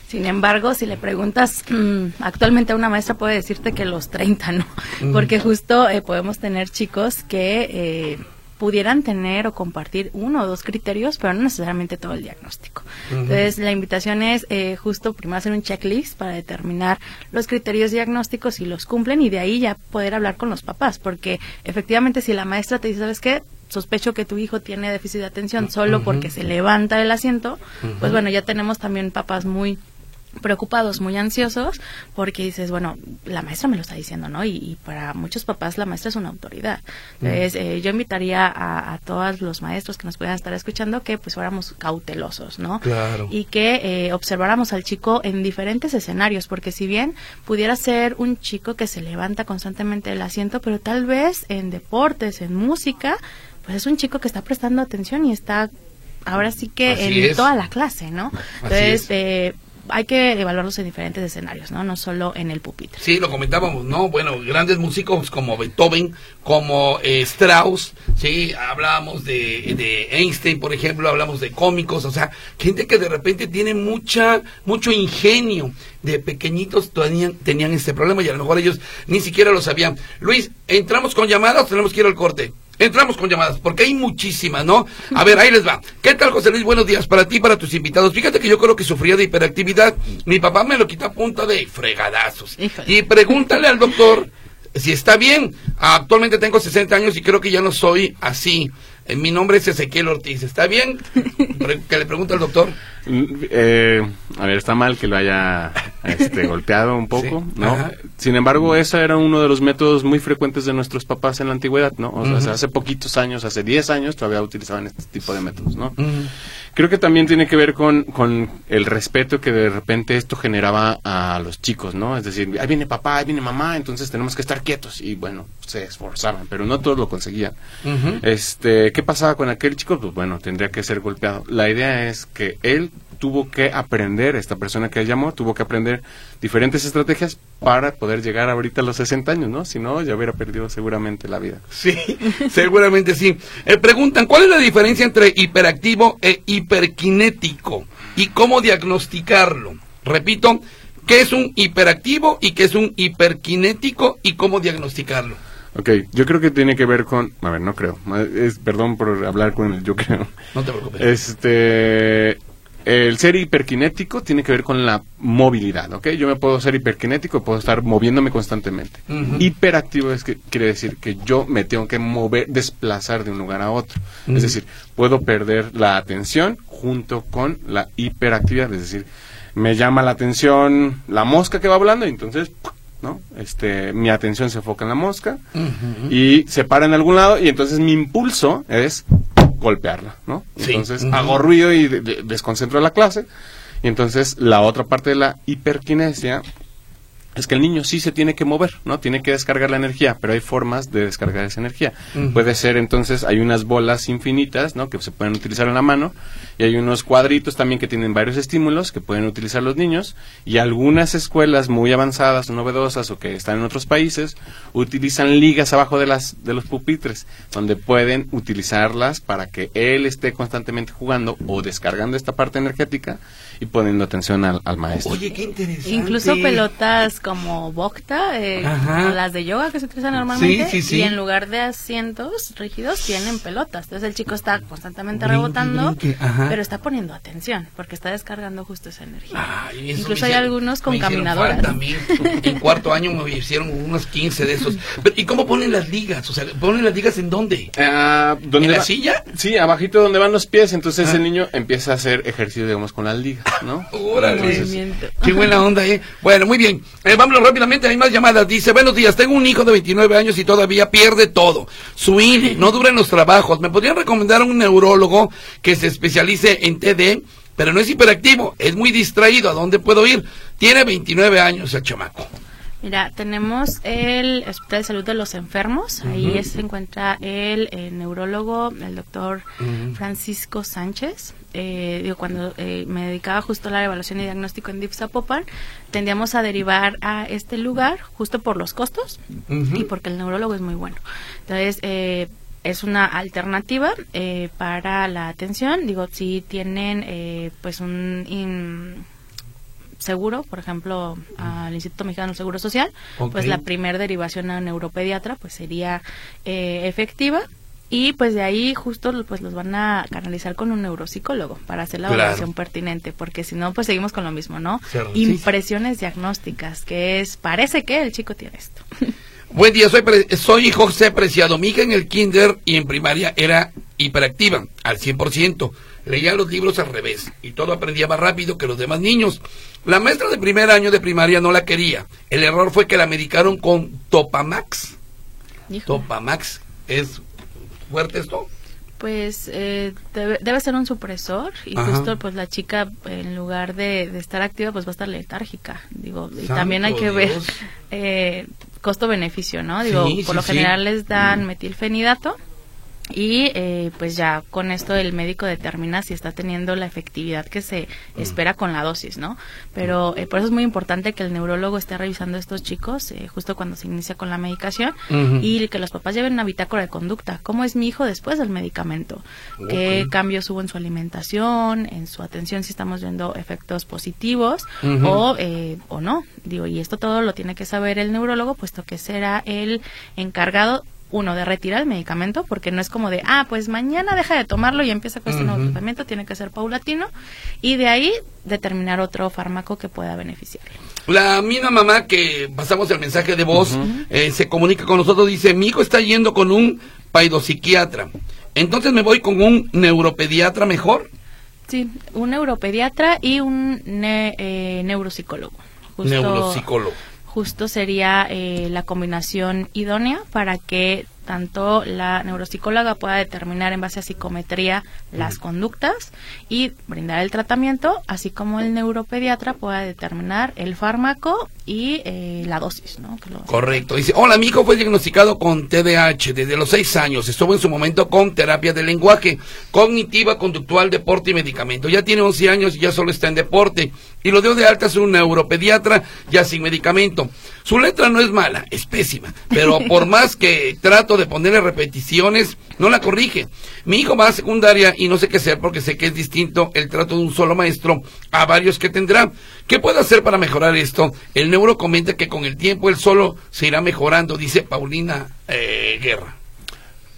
Sin embargo, si le preguntas mm, actualmente a una maestra puede decirte que los 30 no, porque justo eh, podemos tener chicos que eh, pudieran tener o compartir uno o dos criterios, pero no necesariamente todo el diagnóstico. Entonces, la invitación es eh, justo primero hacer un checklist para determinar los criterios diagnósticos si los cumplen y de ahí ya poder hablar con los papás, porque efectivamente si la maestra te dice, ¿sabes qué? sospecho que tu hijo tiene déficit de atención solo porque se levanta del asiento, pues bueno, ya tenemos también papás muy preocupados, muy ansiosos, porque dices, bueno, la maestra me lo está diciendo, ¿no? Y, y para muchos papás la maestra es una autoridad. Entonces, eh, yo invitaría a, a todos los maestros que nos puedan estar escuchando que pues fuéramos cautelosos, ¿no? Claro. Y que eh, observáramos al chico en diferentes escenarios, porque si bien pudiera ser un chico que se levanta constantemente del asiento, pero tal vez en deportes, en música, pues es un chico que está prestando atención y está ahora sí que Así en es. toda la clase, ¿no? Entonces, es. eh, hay que evaluarlos en diferentes escenarios, ¿no? No solo en el pupitre. Sí, lo comentábamos, ¿no? Bueno, grandes músicos como Beethoven, como eh, Strauss, sí, hablábamos de, Einstein, por ejemplo, hablamos de cómicos, o sea, gente que de repente tiene mucha, mucho ingenio, de pequeñitos tenían, tenían este problema y a lo mejor ellos ni siquiera lo sabían. Luis, ¿entramos con llamadas tenemos que ir al corte? Entramos con llamadas, porque hay muchísimas, ¿no? A ver, ahí les va. ¿Qué tal, José Luis? Buenos días para ti y para tus invitados. Fíjate que yo creo que sufría de hiperactividad. Mi papá me lo quita a punta de fregadazos. Híjole. Y pregúntale al doctor si está bien. Actualmente tengo 60 años y creo que ya no soy así. Eh, Mi nombre es Ezequiel Ortiz. ¿Está bien? Que le pregunte al doctor. Mm, eh, a ver, está mal que lo haya este, golpeado un poco, Sí, ¿no? ajá. Sin embargo, ese era uno de los métodos muy frecuentes de nuestros papás en la antigüedad, ¿no? O sea, hace poquitos años, hace 10 años, todavía utilizaban este tipo de métodos, ¿no? Creo que también tiene que ver con, con el respeto que de repente esto generaba a los chicos, ¿no? Es decir, ahí viene papá, ahí viene mamá, entonces tenemos que estar quietos. Y bueno, se esforzaban, pero no todos lo conseguían. Este, ¿qué pasaba con aquel chico? Pues bueno, tendría que ser golpeado. La idea es que él tuvo que aprender, esta persona que llamó, tuvo que aprender diferentes estrategias para poder llegar ahorita a los 60 años, ¿no? Si no, ya hubiera perdido seguramente la vida. Sí, seguramente sí. Eh, preguntan, ¿cuál es la diferencia entre hiperactivo e hiperkinético? ¿Y cómo diagnosticarlo? Repito, ¿qué es un hiperactivo y qué es un hiperkinético y cómo diagnosticarlo? Ok, yo creo que tiene que ver con... A ver, no creo. Es, perdón por hablar con el yo creo. No te preocupes. Este... el ser hiperkinético tiene que ver con la movilidad, ¿ok? Yo me puedo ser hiperkinético, puedo estar moviéndome constantemente. Hiperactivo es que quiere decir que yo me tengo que mover, desplazar de un lugar a otro. Es decir, puedo perder la atención junto con la hiperactividad, es decir, me llama la atención la mosca que va volando y entonces ¿no? Este, mi atención se enfoca en la mosca y se para en algún lado y entonces mi impulso es golpearla, ¿no? Entonces hago ruido y desconcentro la clase y entonces la otra parte de la hiperquinesia es que el niño sí se tiene que mover, ¿no? Tiene que descargar la energía, pero hay formas de descargar esa energía. Puede ser entonces, hay unas bolas infinitas, ¿no? Que se pueden utilizar en la mano y hay unos cuadritos también que tienen varios estímulos que pueden utilizar los niños y algunas escuelas muy avanzadas, novedosas o que están en otros países utilizan ligas abajo de las de los pupitres donde pueden utilizarlas para que él esté constantemente jugando o descargando esta parte energética y poniendo atención al, maestro. Oye, qué interesante. Incluso pelotas como Bokta, eh, las de yoga que se utilizan normalmente, y en lugar de asientos rígidos tienen pelotas. Entonces el chico está constantemente rebotando, pero está poniendo atención porque está descargando justo esa energía. Incluso hay algunos con caminadoras. También. en cuarto año me hicieron unos 15 de esos. ¿Y cómo ponen las ligas? O sea, ¿ponen las ligas en dónde? Ah, ¿En la silla? Sí, abajito donde van los pies. Entonces el niño empieza a hacer ejercicio, digamos, con las ligas. ¿No? Qué buena onda, ¿eh? Bueno, muy bien. Eh, vámonos rápidamente, hay más llamadas. Dice, buenos días, tengo un hijo de 29 años y todavía pierde todo. Su INE, no dura en los trabajos. ¿Me podrían recomendar un neurólogo que se especialice en TD? Pero no es hiperactivo, es muy distraído. ¿A dónde puedo ir? Tiene 29 años el chamaco. Mira, tenemos el Hospital de Salud de los Enfermos. Ahí se encuentra el, neurólogo, el doctor Francisco Sánchez. Eh, digo, cuando eh, me dedicaba justo a la evaluación y diagnóstico en Dipsapopan, tendíamos a derivar a este lugar justo por los costos y porque el neurólogo es muy bueno. Entonces, eh, es una alternativa para la atención. Digo, si tienen pues un seguro, por ejemplo, al Instituto Mexicano del Seguro Social, pues la primer derivación a neuropediatra pues sería eh, efectiva y pues de ahí justo pues los van a canalizar con un neuropsicólogo para hacer la evaluación pertinente, porque si no pues seguimos con lo mismo, ¿no? Impresiones diagnósticas, que es parece que el chico tiene esto. Buen día, soy, soy José Preciado. Mi hija en el kinder y en primaria era hiperactiva, al 100%. Leía los libros al revés y todo aprendía más rápido que los demás niños. La maestra de primer año de primaria no la quería. El error fue que la medicaron con Topamax. Topamax. ¿Es fuerte esto? Pues eh, debe, ser un supresor y justo pues la chica en lugar de, estar activa pues va a estar letárgica. Digo, y también hay que ver eh, costo-beneficio, ¿no? Digo, por lo general les dan metilfenidato y eh, pues ya con esto el médico determina si está teniendo la efectividad que se mm. espera con la dosis, ¿no? Pero eh, por eso es muy importante que el neurólogo esté revisando a estos chicos eh, justo cuando se inicia con la medicación y que los papás lleven una bitácora de conducta. ¿Cómo es mi hijo después del medicamento? ¿Qué cambios hubo en su alimentación, en su atención, si estamos viendo efectos positivos o, o no? Digo, y esto todo lo tiene que saber el neurólogo, puesto que será el encargado uno, de retirar el medicamento, porque no es como de, ah, pues mañana deja de tomarlo y empieza con este nuevo tratamiento, tiene que ser paulatino, y de ahí determinar otro fármaco que pueda beneficiarle. La misma mamá que pasamos el mensaje de voz eh, se comunica con nosotros, dice, mi hijo está yendo con un paidopsiquiatra, entonces me voy con un neuropediatra mejor. Sí, un neuropediatra y un eh, neuropsicólogo. Neuropsicólogo justo sería eh, la combinación idónea para que tanto la neuropsicóloga pueda determinar en base a psicometría las conductas y brindar el tratamiento, así como el neuropediatra pueda determinar el fármaco y eh, la dosis, ¿no? Correcto. Dice, hola, mi hijo fue diagnosticado con TDAH desde los seis años. Estuvo en su momento con terapia de lenguaje, cognitiva, conductual, deporte y medicamento. Ya tiene 11 años y ya solo está en deporte. Y lo dio de alta a un neuropediatra ya sin medicamento. Su letra no es mala, es pésima, pero por más que trato de ponerle repeticiones, no la corrige. Mi hijo va a secundaria y no sé qué hacer porque sé que es distinto el trato de un solo maestro a varios que tendrá. ¿Qué puedo hacer para mejorar esto? El neuro comenta que con el tiempo él solo se irá mejorando, dice Paulina eh, Guerra.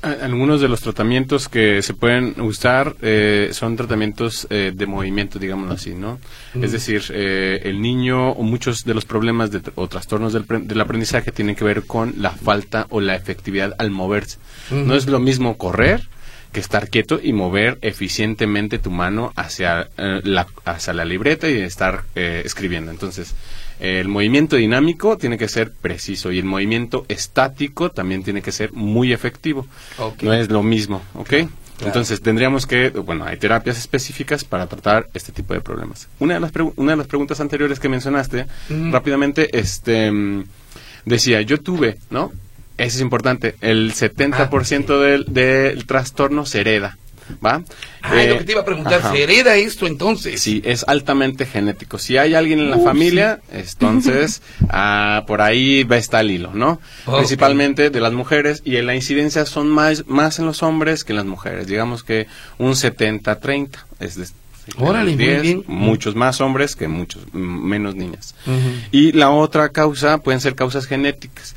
Algunos de los tratamientos que se pueden usar eh, son tratamientos eh, de movimiento, digámoslo así, ¿no? Es decir, eh, el niño o muchos de los problemas de, o trastornos del, del, aprendizaje tienen que ver con la falta o la efectividad al moverse. No es lo mismo correr que estar quieto y mover eficientemente tu mano hacia, la, hacia la libreta y estar escribiendo. Entonces, el movimiento dinámico tiene que ser preciso y el movimiento estático también tiene que ser muy efectivo. No es lo mismo, ¿ok? Entonces tendríamos que, bueno, hay terapias específicas para tratar este tipo de problemas. Una de las, una de las preguntas anteriores que mencionaste, rápidamente, este, decía, yo tuve, ¿no? Eso es importante, el 70% ah, del, del trastorno se hereda. ¿Va? Ah, lo que te iba a preguntar, ¿se hereda esto entonces? Sí, es altamente genético. Si hay alguien en la familia, entonces ah, por ahí va está el hilo, ¿no? Principalmente de las mujeres y en la incidencia son más, más en los hombres que en las mujeres. Digamos que un 70-30, es de, Órale, bien. muchos más hombres que muchos menos niñas. Y la otra causa pueden ser causas genéticas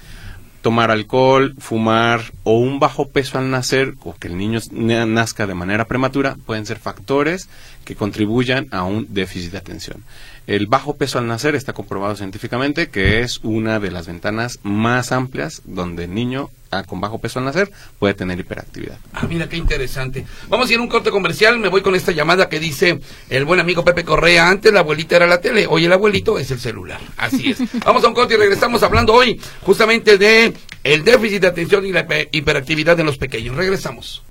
tomar alcohol, fumar o un bajo peso al nacer o que el niño nazca de manera prematura pueden ser factores que contribuyan a un déficit de atención. El bajo peso al nacer está comprobado científicamente que es una de las ventanas más amplias donde el niño ah, con bajo peso al nacer puede tener hiperactividad. Ah, mira qué interesante. Vamos a ir a un corte comercial. Me voy con esta llamada que dice el buen amigo Pepe Correa. Antes la abuelita era la tele, hoy el abuelito es el celular. Así es. Vamos a un corte y regresamos hablando hoy justamente de el déficit de atención y la hiperactividad en los pequeños. Regresamos.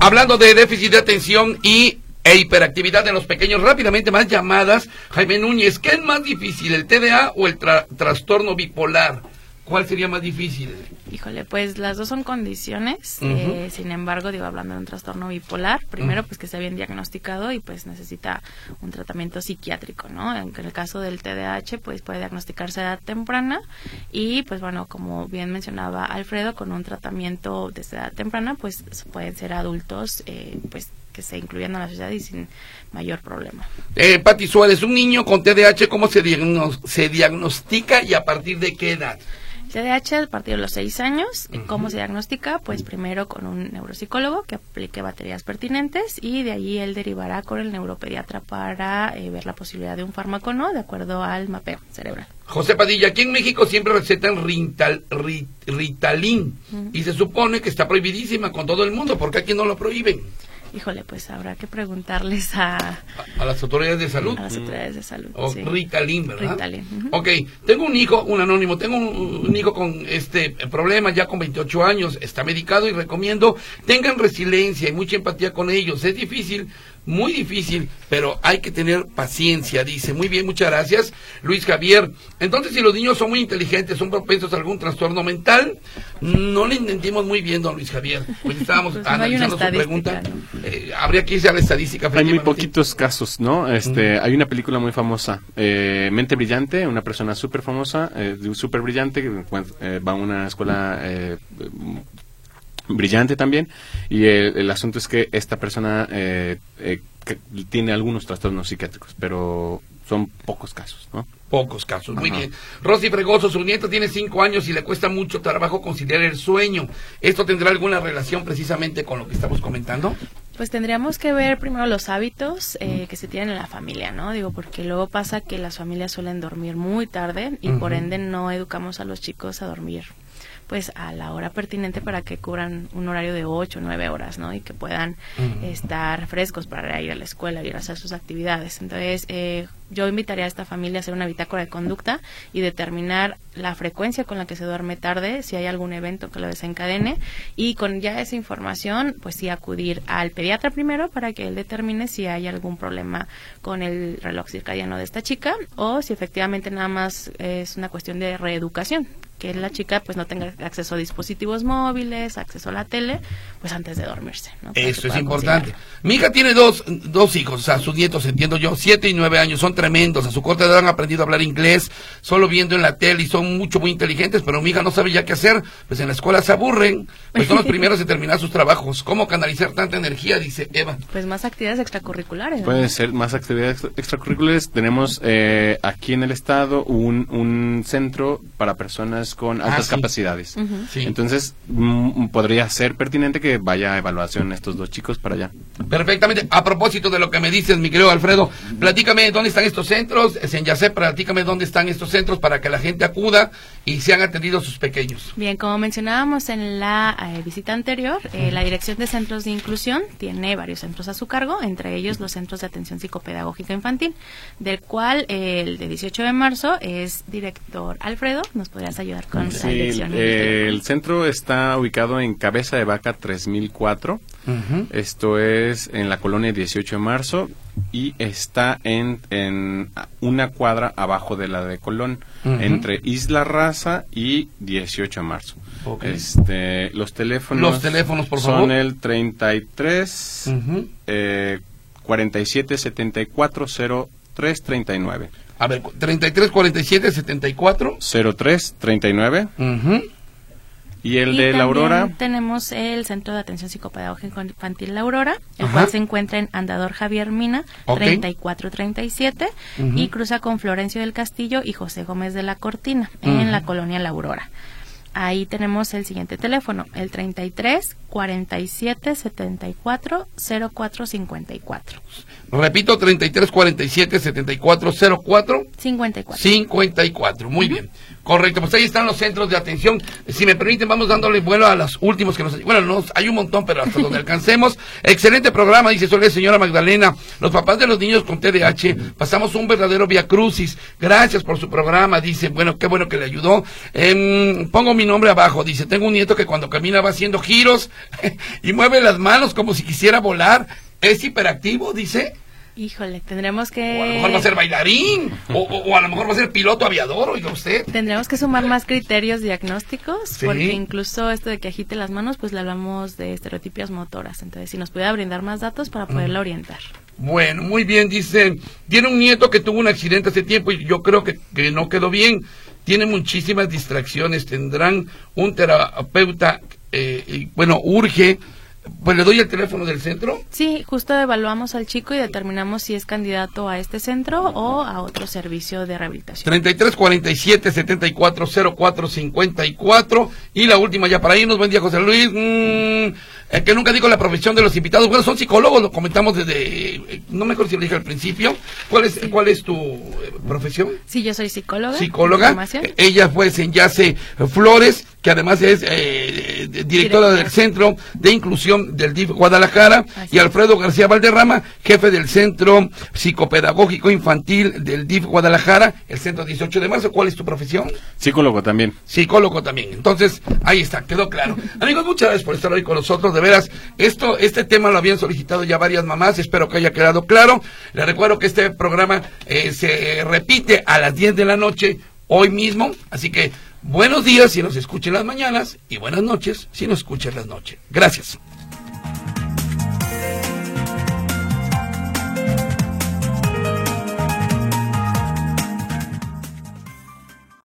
Hablando de déficit de atención y e hiperactividad en los pequeños, rápidamente más llamadas. Jaime Núñez, ¿qué es más difícil, el TDA o el trastorno bipolar? ¿Cuál sería más difícil? Híjole, pues las dos son condiciones. Eh, sin embargo, digo, hablando de un trastorno bipolar, primero, pues que sea bien diagnosticado y pues necesita un tratamiento psiquiátrico, ¿no? En el caso del TDAH, pues puede diagnosticarse a edad temprana y, pues bueno, como bien mencionaba Alfredo, con un tratamiento desde edad temprana, pues pueden ser adultos, eh, pues que se incluyan en la sociedad y sin mayor problema. Eh, Pati Suárez, un niño con TDAH, ¿cómo se, se diagnostica y a partir de qué edad? TDAH a partir de los seis años. ¿Cómo se diagnostica? Pues primero con un neuropsicólogo que aplique baterías pertinentes y de allí él derivará con el neuropediatra para eh, ver la posibilidad de un fármaco no, de acuerdo al mapeo cerebral. José Padilla, aquí en México siempre recetan Rital, Ritalin y se supone que está prohibidísima con todo el mundo. ¿Por qué aquí no lo prohíben? Híjole, pues habrá que preguntarles a... A, las autoridades de salud. A las autoridades de salud, O Ritalin, ¿verdad? Ritalin. Ok, tengo un hijo, un anónimo, tengo un, hijo con este problema ya con 28 años, está medicado y recomiendo tengan resiliencia y mucha empatía con ellos. Es difícil muy difícil, pero hay que tener paciencia, dice. Muy bien, muchas gracias, Luis Javier. Entonces, si los niños son muy inteligentes, son propensos a algún trastorno mental, no le entendimos muy bien, don Luis Javier. Pues estábamos pues analizando su pregunta. Eh, habría que irse a la estadística. Hay muy poquitos casos, ¿no? Este, Hay una película muy famosa, eh, Mente Brillante, una persona súper famosa, eh, súper brillante, que eh, va a una escuela brillante también. Y el, asunto es que esta persona eh, eh, tiene algunos trastornos psiquiátricos pero son pocos casos no pocos casos. Muy bien. Rosy Fregoso su nieto tiene cinco años y le cuesta mucho trabajo conciliar el sueño. Esto tendrá alguna relación precisamente con lo que estamos comentando pues tendríamos que ver primero los hábitos eh, que se tienen en la familia, ¿no? Digo, porque luego pasa que las familias suelen dormir muy tarde y por ende no educamos a los chicos a dormir pues a la hora pertinente para que cubran un horario de 8 o 9 horas, ¿no? Y que puedan estar frescos para ir a la escuela y hacer sus actividades. Entonces, eh, yo invitaría a esta familia a hacer una bitácora de conducta y determinar la frecuencia con la que se duerme tarde, si hay algún evento que lo desencadene y con ya esa información, pues sí acudir al pediatra primero para que él determine si hay algún problema con el reloj circadiano de esta chica o si efectivamente nada más es una cuestión de reeducación, que la chica pues no tenga acceso a dispositivos móviles, acceso a la tele, pues antes de dormirse. ¿no? Para Eso es importante. Mi hija tiene dos, dos hijos, o sea, sus nietos, entiendo yo, siete y nueve años, son tremendos. A su corta edad han aprendido a hablar inglés, solo viendo en la tele y son mucho, muy inteligentes, pero mi hija no sabe ya qué hacer, pues en la escuela se aburren, pues son los primeros en terminar sus trabajos. ¿Cómo canalizar tanta energía? Dice Eva. Pues más actividades extracurriculares. ¿no? Pueden ser más actividades extra- extracurriculares. Tenemos eh, aquí en el estado un, un centro para personas con Ah, altas sí. capacidades. Ujú. Sí. Entonces, mm, podría ser pertinente que vaya a evaluación estos dos chicos para allá. Perfectamente. A propósito de lo que me dices, mi querido Alfredo, platícame dónde están estos centros. En Yacé, platícame dónde están estos centros para que la gente acuda y sean atendidos sus pequeños. Bien, como mencionábamos en la eh, visita anterior, eh, la Dirección de Centros de Inclusión tiene varios centros a su cargo, entre ellos los Centros de Atención Psicopedagógica Infantil, del cual eh, el de 18 de marzo es director Alfredo. ¿Nos podrías ayudar con la Sí, dirección? y el el centro está ubicado en Cabeza de Vaca 3004. Esto es en la colonia 18 de marzo y está en, en una cuadra abajo de la de Colón, Ujú. entre Isla Raza y 18 de marzo. Ok. Este, los teléfonos, Los teléfonos, por son favor. el 33 Ujú. eh, 47 74 03 39. A ver, 33, 47, 74. 03 39 Ujú. Y el Y de la Aurora Tenemos el Centro de Atención Psicopedagógica Infantil La Aurora, el Ajá. cual se encuentra en Andador Javier Mina, Ok. 3437, Ujú. y cruza con Florencio del Castillo y José Gómez de la Cortina, Ujú. en la colonia La Aurora. Ahí tenemos el siguiente teléfono, el 33 47 74 04 54. Repito, 33, 47, 74, 04. 54. 54, muy bien. Correcto, pues ahí están los centros de atención. Si me permiten, vamos dándole vuelo a los últimos que nos... Bueno, nos, hay un montón, pero hasta donde alcancemos. Excelente programa, dice Soledad, señora Magdalena. Los papás de los niños con TDAH pasamos un verdadero via crucis. Gracias por su programa, dice. Bueno, qué bueno que le ayudó. Em, pongo mi nombre abajo, dice. Tengo un nieto que cuando camina va haciendo giros y mueve las manos como si quisiera volar. Es hiperactivo, dice. Híjole, tendremos que... O a lo mejor va a ser bailarín. O, o- a lo mejor va a ser piloto aviador, oiga usted. Tendremos que sumar más criterios diagnósticos, Sí. porque incluso esto de que agite las manos, pues le hablamos de estereotipias motoras. Entonces, si nos pudiera brindar más datos para poderla orientar. Bueno, muy bien, dice. Tiene un nieto que tuvo un accidente hace tiempo y yo creo que, que no quedó bien. Tiene muchísimas distracciones. Tendrán un terapeuta. eh, y, bueno, urge. Pues le doy el teléfono del centro. Sí, justo evaluamos al chico y determinamos si es candidato a este centro o a otro servicio de rehabilitación. 33 47 74 04 54 y la última ya para irnos buen día José Luis Mm, eh, que nunca digo la profesión de los invitados bueno son psicólogos lo comentamos desde eh, no me acuerdo si lo dije al principio cuál es cuál es tu eh, profesión Sí, yo soy psicóloga. psicóloga. Ella fue en Yace Flores, que además es eh, directora del Centro de Inclusión del DIF Guadalajara, Así y Alfredo García Valderrama, jefe del Centro Psicopedagógico Infantil del DIF Guadalajara, el Centro 18 de marzo. ¿Cuál es tu profesión? Psicólogo también. Psicólogo también. Entonces, ahí está, quedó claro. Amigos, muchas gracias por estar hoy con nosotros. De veras, esto, este tema lo habían solicitado ya varias mamás. Espero que haya quedado claro. Les recuerdo que este programa eh, se repite a las 10 de la noche hoy mismo. Así que buenos días si nos escuchan las mañanas y buenas noches si nos escuchan las noches. Gracias.